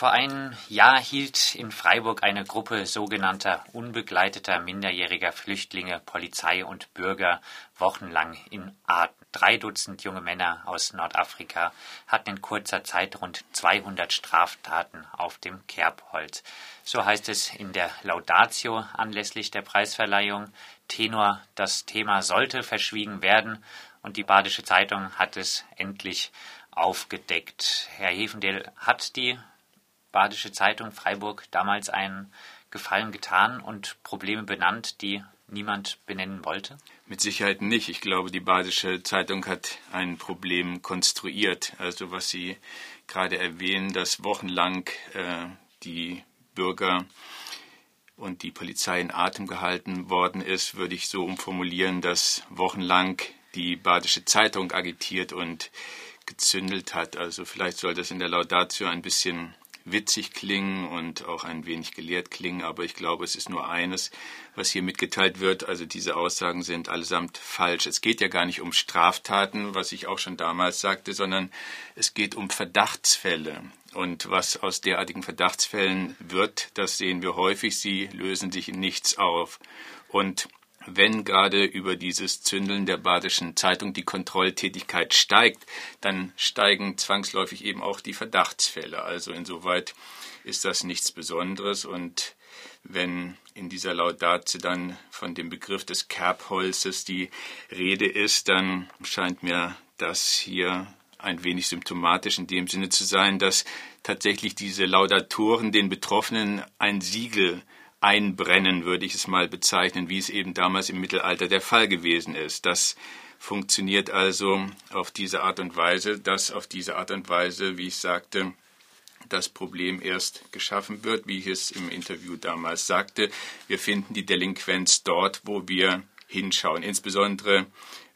Vor einem Jahr hielt in Freiburg eine Gruppe sogenannter unbegleiteter minderjähriger Flüchtlinge Polizei und Bürger wochenlang in Atem. Drei Dutzend junge Männer aus Nordafrika hatten in kurzer Zeit rund 200 Straftaten auf dem Kerbholz. So heißt es in der Laudatio anlässlich der Preisverleihung. Tenor, das Thema sollte verschwiegen werden und die Badische Zeitung hat es endlich aufgedeckt. Herr Hefendel, hat die Badische Zeitung Freiburg damals einen Gefallen getan und Probleme benannt, die niemand benennen wollte? Mit Sicherheit nicht. Ich glaube, die Badische Zeitung hat ein Problem konstruiert. Also was Sie gerade erwähnen, dass wochenlang äh, die Bürger und die Polizei in Atem gehalten worden ist, würde ich so umformulieren, dass wochenlang die Badische Zeitung agitiert und gezündelt hat. Also vielleicht soll das in der Laudatio ein bisschen witzig klingen und auch ein wenig gelehrt klingen, aber ich glaube, es ist nur eines, was hier mitgeteilt wird. Also diese Aussagen sind allesamt falsch. Es geht ja gar nicht um Straftaten, was ich auch schon damals sagte, sondern es geht um Verdachtsfälle. Und was aus derartigen Verdachtsfällen wird, das sehen wir häufig. Sie lösen sich in nichts auf. Und wenn gerade über dieses Zündeln der Badischen Zeitung die Kontrolltätigkeit steigt, dann steigen zwangsläufig eben auch die Verdachtsfälle. Also insoweit ist das nichts Besonderes und wenn in dieser Laudatio dann von dem Begriff des Kerbholzes die Rede ist, dann scheint mir das hier ein wenig symptomatisch in dem Sinne zu sein, dass tatsächlich diese Laudatoren den Betroffenen ein Siegel einbrennen, würde ich es mal bezeichnen, wie es eben damals im Mittelalter der Fall gewesen ist. Das funktioniert also auf diese Art und Weise, dass auf diese Art und Weise, wie ich sagte, das Problem erst geschaffen wird, wie ich es im Interview damals sagte. Wir finden die Delinquenz dort, wo wir hinschauen, insbesondere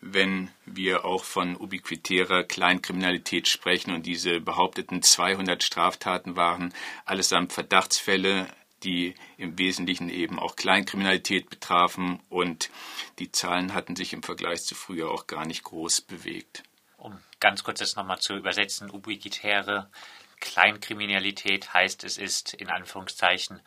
wenn wir auch von ubiquitärer Kleinkriminalität sprechen und diese behaupteten 200 Straftaten waren allesamt Verdachtsfälle die im Wesentlichen eben auch Kleinkriminalität betrafen und die Zahlen hatten sich im Vergleich zu früher auch gar nicht groß bewegt. Um ganz kurz das nochmal zu übersetzen, ubiquitäre Kleinkriminalität heißt, es ist in Anführungszeichen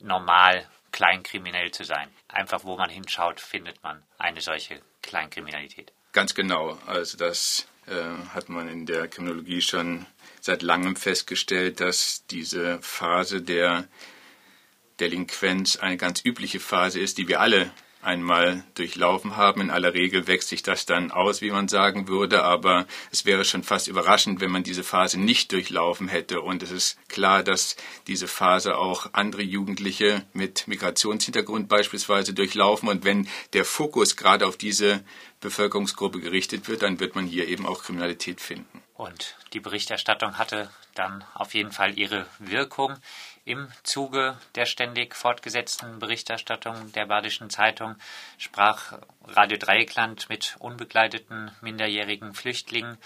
normal, kleinkriminell zu sein. Einfach wo man hinschaut, findet man eine solche Kleinkriminalität. Ganz genau. Also das äh, hat man in der Kriminologie schon seit langem festgestellt, dass diese Phase der Delinquenz eine ganz übliche Phase ist, die wir alle einmal durchlaufen haben. In aller Regel wächst sich das dann aus, wie man sagen würde, aber es wäre schon fast überraschend, wenn man diese Phase nicht durchlaufen hätte. Und es ist klar, dass diese Phase auch andere Jugendliche mit Migrationshintergrund beispielsweise durchlaufen. Und wenn der Fokus gerade auf diese Bevölkerungsgruppe gerichtet wird, dann wird man hier eben auch Kriminalität finden. Und die Berichterstattung hatte dann auf jeden Fall ihre Wirkung. Im Zuge der ständig fortgesetzten Berichterstattung der Badischen Zeitung sprach Radio Dreieckland mit unbegleiteten minderjährigen Flüchtlingen,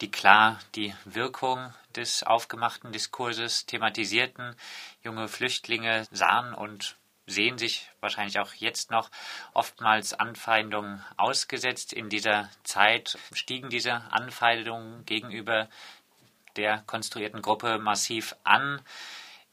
die klar die Wirkung des aufgemachten Diskurses thematisierten. Junge Flüchtlinge sahen und sehen sich wahrscheinlich auch jetzt noch oftmals Anfeindungen ausgesetzt. In dieser Zeit stiegen diese Anfeindungen gegenüber der konstruierten Gruppe massiv an.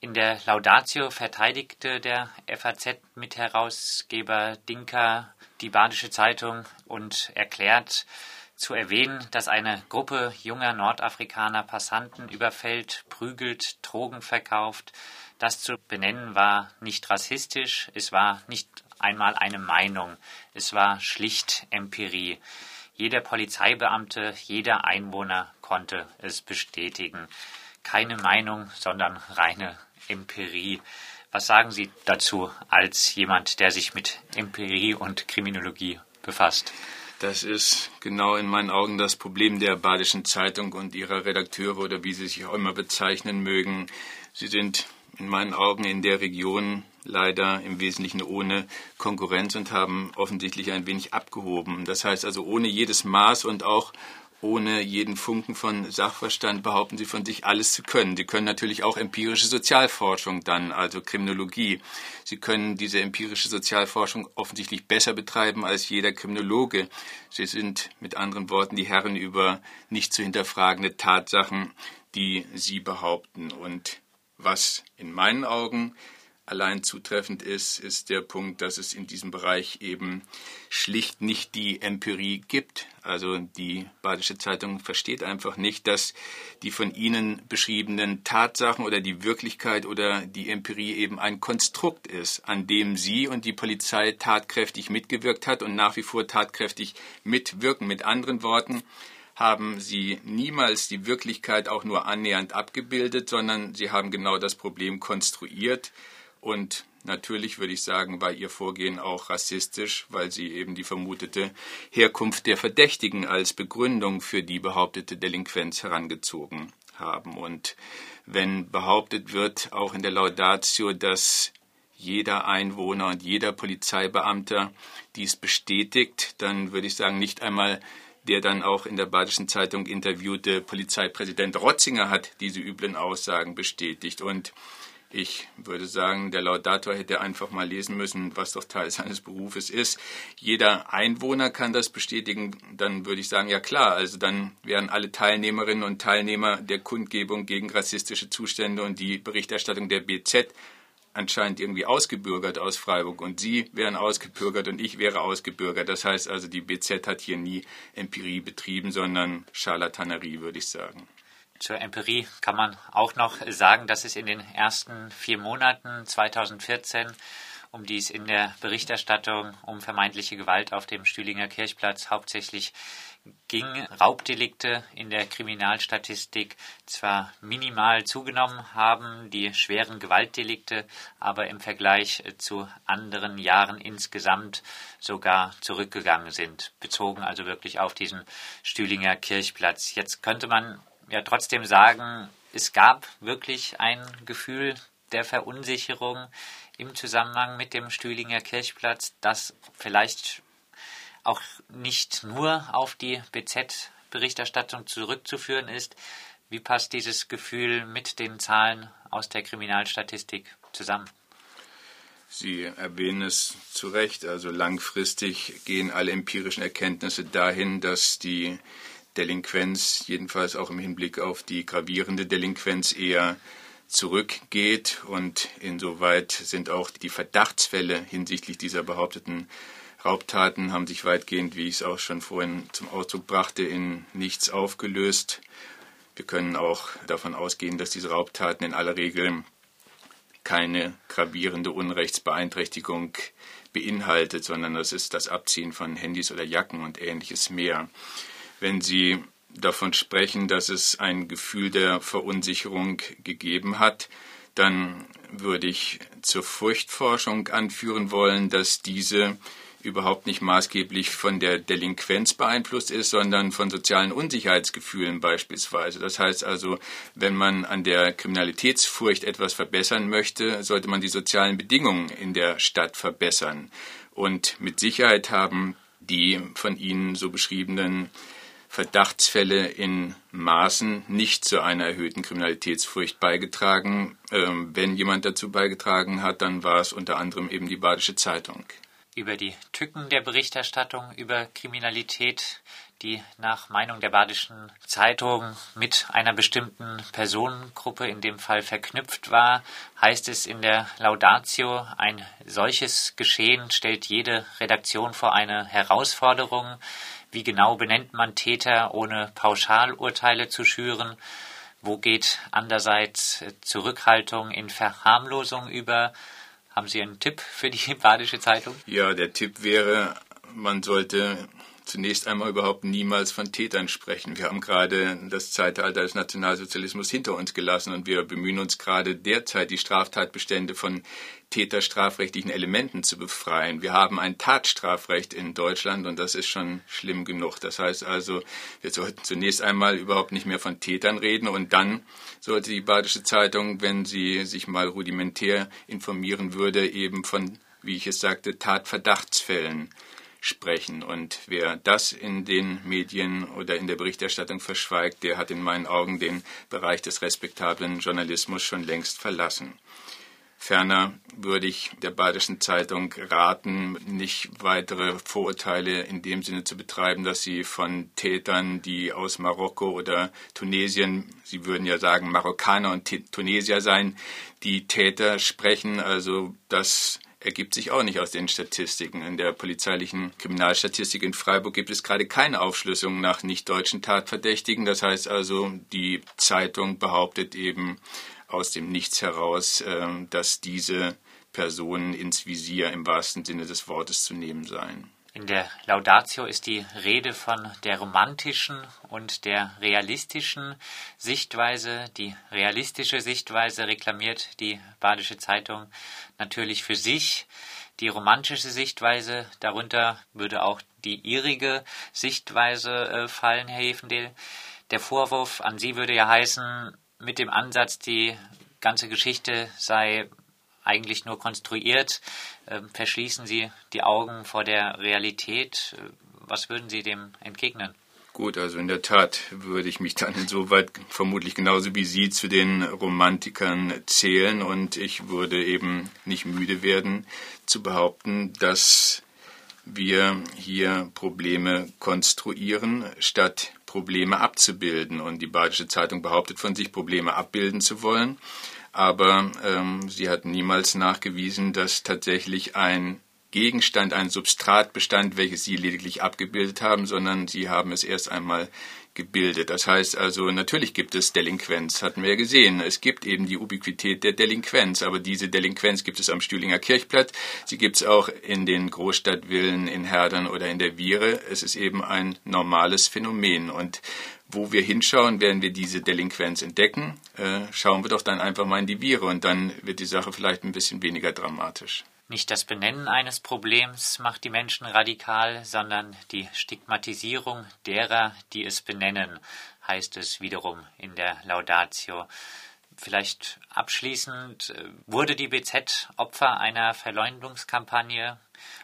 In der Laudatio verteidigte der FAZ-Mitherausgeber Dinker die Badische Zeitung und erklärt zu erwähnen, dass eine Gruppe junger Nordafrikaner Passanten überfällt, prügelt, Drogen verkauft. Das zu benennen war nicht rassistisch, es war nicht einmal eine Meinung, es war schlicht Empirie. Jeder Polizeibeamte, jeder Einwohner konnte es bestätigen. Keine Meinung, sondern reine Empirie. Was sagen Sie dazu als jemand, der sich mit Empirie und Kriminologie befasst? Das ist genau in meinen Augen das Problem der Badischen Zeitung und ihrer Redakteure oder wie sie sich auch immer bezeichnen mögen. Sie sind in meinen Augen in der Region leider im Wesentlichen ohne Konkurrenz und haben offensichtlich ein wenig abgehoben. Das heißt also ohne jedes Maß und auch ohne jeden Funken von Sachverstand behaupten sie von sich alles zu können. Sie können natürlich auch empirische Sozialforschung dann, also Kriminologie. Sie können diese empirische Sozialforschung offensichtlich besser betreiben als jeder Kriminologe. Sie sind mit anderen Worten die Herren über nicht zu hinterfragende Tatsachen, die sie behaupten. Und Was in meinen Augen allein zutreffend ist, ist der Punkt, dass es in diesem Bereich eben schlicht nicht die Empirie gibt. Also die Badische Zeitung versteht einfach nicht, dass die von Ihnen beschriebenen Tatsachen oder die Wirklichkeit oder die Empirie eben ein Konstrukt ist, an dem Sie und die Polizei tatkräftig mitgewirkt hat und nach wie vor tatkräftig mitwirken. Mit anderen Worten, haben sie niemals die Wirklichkeit auch nur annähernd abgebildet, sondern sie haben genau das Problem konstruiert, und natürlich würde ich sagen, war ihr Vorgehen auch rassistisch, weil sie eben die vermutete Herkunft der Verdächtigen als Begründung für die behauptete Delinquenz herangezogen haben. Und wenn behauptet wird, auch in der Laudatio, dass jeder Einwohner und jeder Polizeibeamter dies bestätigt, dann würde ich sagen, nicht einmal der dann auch in der Badischen Zeitung interviewte Polizeipräsident Rotzinger hat diese üblen Aussagen bestätigt. Und ich würde sagen, der Laudator hätte einfach mal lesen müssen, was doch Teil seines Berufes ist. Jeder Einwohner kann das bestätigen. Dann würde ich sagen, ja klar, also dann wären alle Teilnehmerinnen und Teilnehmer der Kundgebung gegen rassistische Zustände und die Berichterstattung der BZ anscheinend irgendwie ausgebürgert aus Freiburg und Sie wären ausgebürgert und ich wäre ausgebürgert. Das heißt also, die BZ hat hier nie Empirie betrieben, sondern Charlatanerie, würde ich sagen. Zur Empirie kann man auch noch sagen, dass es in den ersten vier Monaten 2014, um die es in der Berichterstattung um vermeintliche Gewalt auf dem Stühlinger Kirchplatz hauptsächlich ging, Raubdelikte in der Kriminalstatistik zwar minimal zugenommen haben, die schweren Gewaltdelikte aber im Vergleich zu anderen Jahren insgesamt sogar zurückgegangen sind, bezogen also wirklich auf diesen Stühlinger Kirchplatz. Jetzt könnte man ja trotzdem sagen, es gab wirklich ein Gefühl der Verunsicherung im Zusammenhang mit dem Stühlinger Kirchplatz, das vielleicht auch nicht nur auf die BZ-Berichterstattung zurückzuführen ist. Wie passt dieses Gefühl mit den Zahlen aus der Kriminalstatistik zusammen? Sie erwähnen es zu Recht. Also langfristig gehen alle empirischen Erkenntnisse dahin, dass die Delinquenz, jedenfalls auch im Hinblick auf die gravierende Delinquenz, eher zurückgeht. Und insoweit sind auch die Verdachtsfälle hinsichtlich dieser behaupteten Raubtaten haben sich weitgehend, wie ich es auch schon vorhin zum Ausdruck brachte, in nichts aufgelöst. Wir können auch davon ausgehen, dass diese Raubtaten in aller Regel keine gravierende Unrechtsbeeinträchtigung beinhaltet, sondern das ist das Abziehen von Handys oder Jacken und ähnliches mehr wenn Sie davon sprechen, dass es ein Gefühl der Verunsicherung gegeben hat, dann würde ich zur Furchtforschung anführen wollen, dass diese überhaupt nicht maßgeblich von der Delinquenz beeinflusst ist, sondern von sozialen Unsicherheitsgefühlen beispielsweise. Das heißt also, wenn man an der Kriminalitätsfurcht etwas verbessern möchte, sollte man die sozialen Bedingungen in der Stadt verbessern. Und mit Sicherheit haben die von Ihnen so beschriebenen Verdachtsfälle in Maßen nicht zu einer erhöhten Kriminalitätsfurcht beigetragen. Ähm, wenn jemand dazu beigetragen hat, dann war es unter anderem eben die Badische Zeitung. Über die Tücken der Berichterstattung über Kriminalität, die nach Meinung der Badischen Zeitung mit einer bestimmten Personengruppe in dem Fall verknüpft war, heißt es in der Laudatio, ein solches Geschehen stellt jede Redaktion vor eine Herausforderung, wie genau benennt man Täter, ohne Pauschalurteile zu schüren? Wo geht andererseits Zurückhaltung in Verharmlosung über? Haben Sie einen Tipp für die Badische Zeitung? Ja, der Tipp wäre, man sollte zunächst einmal überhaupt niemals von Tätern sprechen. Wir haben gerade das Zeitalter des Nationalsozialismus hinter uns gelassen und wir bemühen uns gerade derzeit, die Straftatbestände von täterstrafrechtlichen Elementen zu befreien. Wir haben ein Tatstrafrecht in Deutschland und das ist schon schlimm genug. Das heißt also, wir sollten zunächst einmal überhaupt nicht mehr von Tätern reden und dann sollte die Badische Zeitung, wenn sie sich mal rudimentär informieren würde, eben von, wie ich es sagte, Tatverdachtsfällen sprechen. Und wer das in den Medien oder in der Berichterstattung verschweigt, der hat in meinen Augen den Bereich des respektablen Journalismus schon längst verlassen. Ferner würde ich der Badischen Zeitung raten, nicht weitere Vorurteile in dem Sinne zu betreiben, dass sie von Tätern, die aus Marokko oder Tunesien, sie würden ja sagen Marokkaner und Tunesier sein, die Täter sprechen. Also das ergibt sich auch nicht aus den Statistiken. In der polizeilichen Kriminalstatistik in Freiburg gibt es gerade keine Aufschlüsselung nach nicht-deutschen Tatverdächtigen. Das heißt also, die Zeitung behauptet eben, aus dem Nichts heraus, ähm, dass diese Personen ins Visier im wahrsten Sinne des Wortes zu nehmen seien. In der Laudatio ist die Rede von der romantischen und der realistischen Sichtweise. Die realistische Sichtweise reklamiert die Badische Zeitung natürlich für sich. Die romantische Sichtweise, darunter würde auch die ihrige Sichtweise äh, fallen, Herr Hefendel. Der Vorwurf an Sie würde ja heißen, mit dem Ansatz, die ganze Geschichte sei eigentlich nur konstruiert, verschließen Sie die Augen vor der Realität. Was würden Sie dem entgegnen? Gut, also in der Tat würde ich mich dann insoweit vermutlich genauso wie Sie zu den Romantikern zählen und ich würde eben nicht müde werden zu behaupten, dass wir hier Probleme konstruieren, statt Probleme abzubilden. Und die Badische Zeitung behauptet von sich, Probleme abbilden zu wollen. Aber ähm, sie hat niemals nachgewiesen, dass tatsächlich ein Gegenstand, ein Substrat bestand, welches sie lediglich abgebildet haben, sondern sie haben es erst einmal gebildet. Das heißt also, natürlich gibt es Delinquenz, hatten wir ja gesehen. Es gibt eben die Ubiquität der Delinquenz, aber diese Delinquenz gibt es am Stühlinger Kirchplatz, sie gibt es auch in den Großstadtvillen in Herdern oder in der Viere. Es ist eben ein normales Phänomen und wo wir hinschauen, werden wir diese Delinquenz entdecken. Äh, schauen wir doch dann einfach mal in die Viere und dann wird die Sache vielleicht ein bisschen weniger dramatisch. Nicht das Benennen eines Problems macht die Menschen radikal, sondern die Stigmatisierung derer, die es benennen, heißt es wiederum in der Laudatio. Vielleicht abschließend, äh, wurde die BZ Opfer einer Verleumdungskampagne,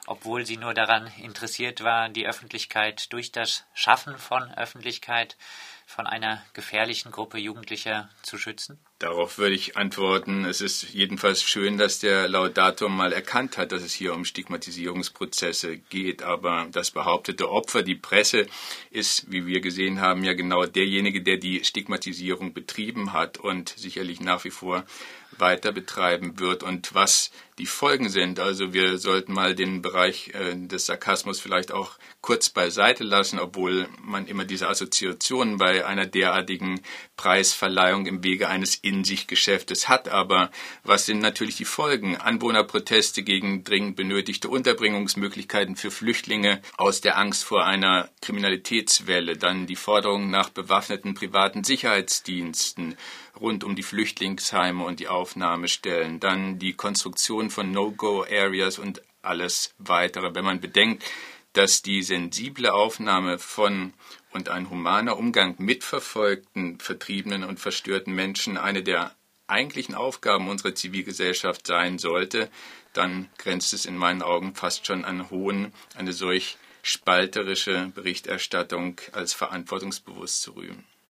obwohl sie nur daran interessiert war, die Öffentlichkeit durch das Schaffen von Öffentlichkeit von einer gefährlichen Gruppe Jugendlicher zu schützen? Darauf würde ich antworten, es ist jedenfalls schön, dass der Laudator mal erkannt hat, dass es hier um Stigmatisierungsprozesse geht. Aber das behauptete Opfer, die Presse, ist, wie wir gesehen haben, ja genau derjenige, der die Stigmatisierung betrieben hat und sicherlich nach wie vor weiter betreiben wird und was die Folgen sind. Also wir sollten mal den Bereich äh, des Sarkasmus vielleicht auch kurz beiseite lassen, obwohl man immer diese Assoziationen bei einer derartigen Preisverleihung im Wege eines In-sich-Geschäftes hat. Aber was sind natürlich die Folgen? Anwohnerproteste gegen dringend benötigte Unterbringungsmöglichkeiten für Flüchtlinge aus der Angst vor einer Kriminalitätswelle, dann die Forderung nach bewaffneten privaten Sicherheitsdiensten, rund um die Flüchtlingsheime und die Aufnahmestellen, dann die Konstruktion von No-Go-Areas und alles weitere. Wenn man bedenkt, dass die sensible Aufnahme von und ein humaner Umgang mit verfolgten, vertriebenen und verstörten Menschen eine der eigentlichen Aufgaben unserer Zivilgesellschaft sein sollte, dann grenzt es in meinen Augen fast schon an Hohn, eine solch spalterische Berichterstattung als verantwortungsbewusst zu rühmen.